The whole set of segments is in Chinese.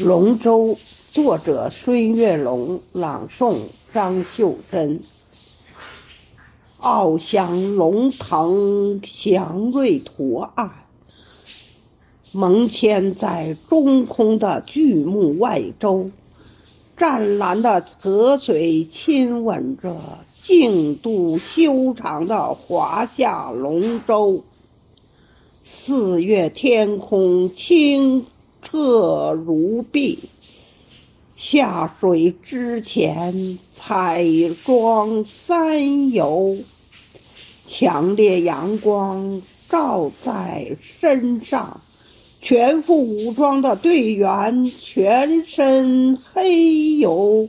龙舟，作者孙月龙，朗诵张秀珍。翱翔龙腾祥瑞图案，蒙嵌在中空的巨木外周，湛蓝的河水亲吻着净度修长的华夏龙舟。四月天空清。澈如碧，下水之前彩妆三游，强烈阳光照在身上，全副武装的队员全身黑油，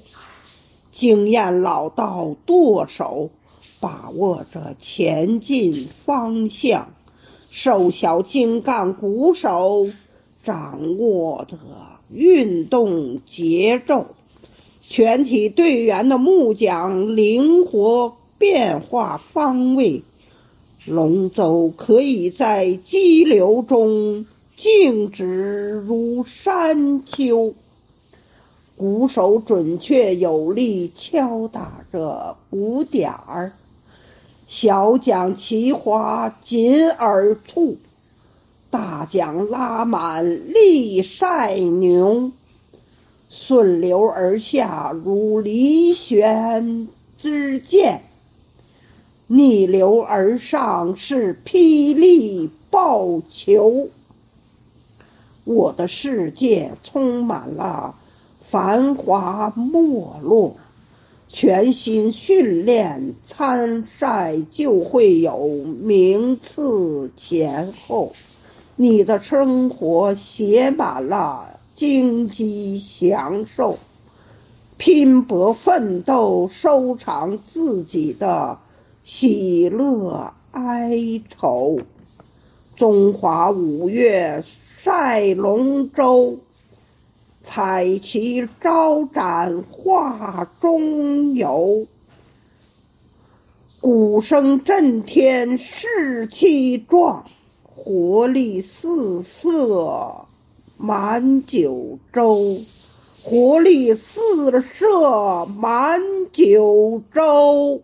经验老道舵手把握着前进方向，瘦小精干鼓手。掌握着运动节奏，全体队员的木桨灵活变化方位，龙舟可以在激流中静止如山丘。鼓手准确有力敲打着鼓点儿，小桨齐划紧而促。大桨拉满力赛牛，顺流而下如离弦之箭；逆流而上是霹雳爆球。我的世界充满了繁华没落，全心训练参赛就会有名次前后。你的生活写满了荆棘享受，拼搏奋斗，收藏自己的喜乐哀愁。中华五岳赛龙舟，彩旗招展画中游，鼓声震天士气壮。活力四射满九州，活力四射满九州。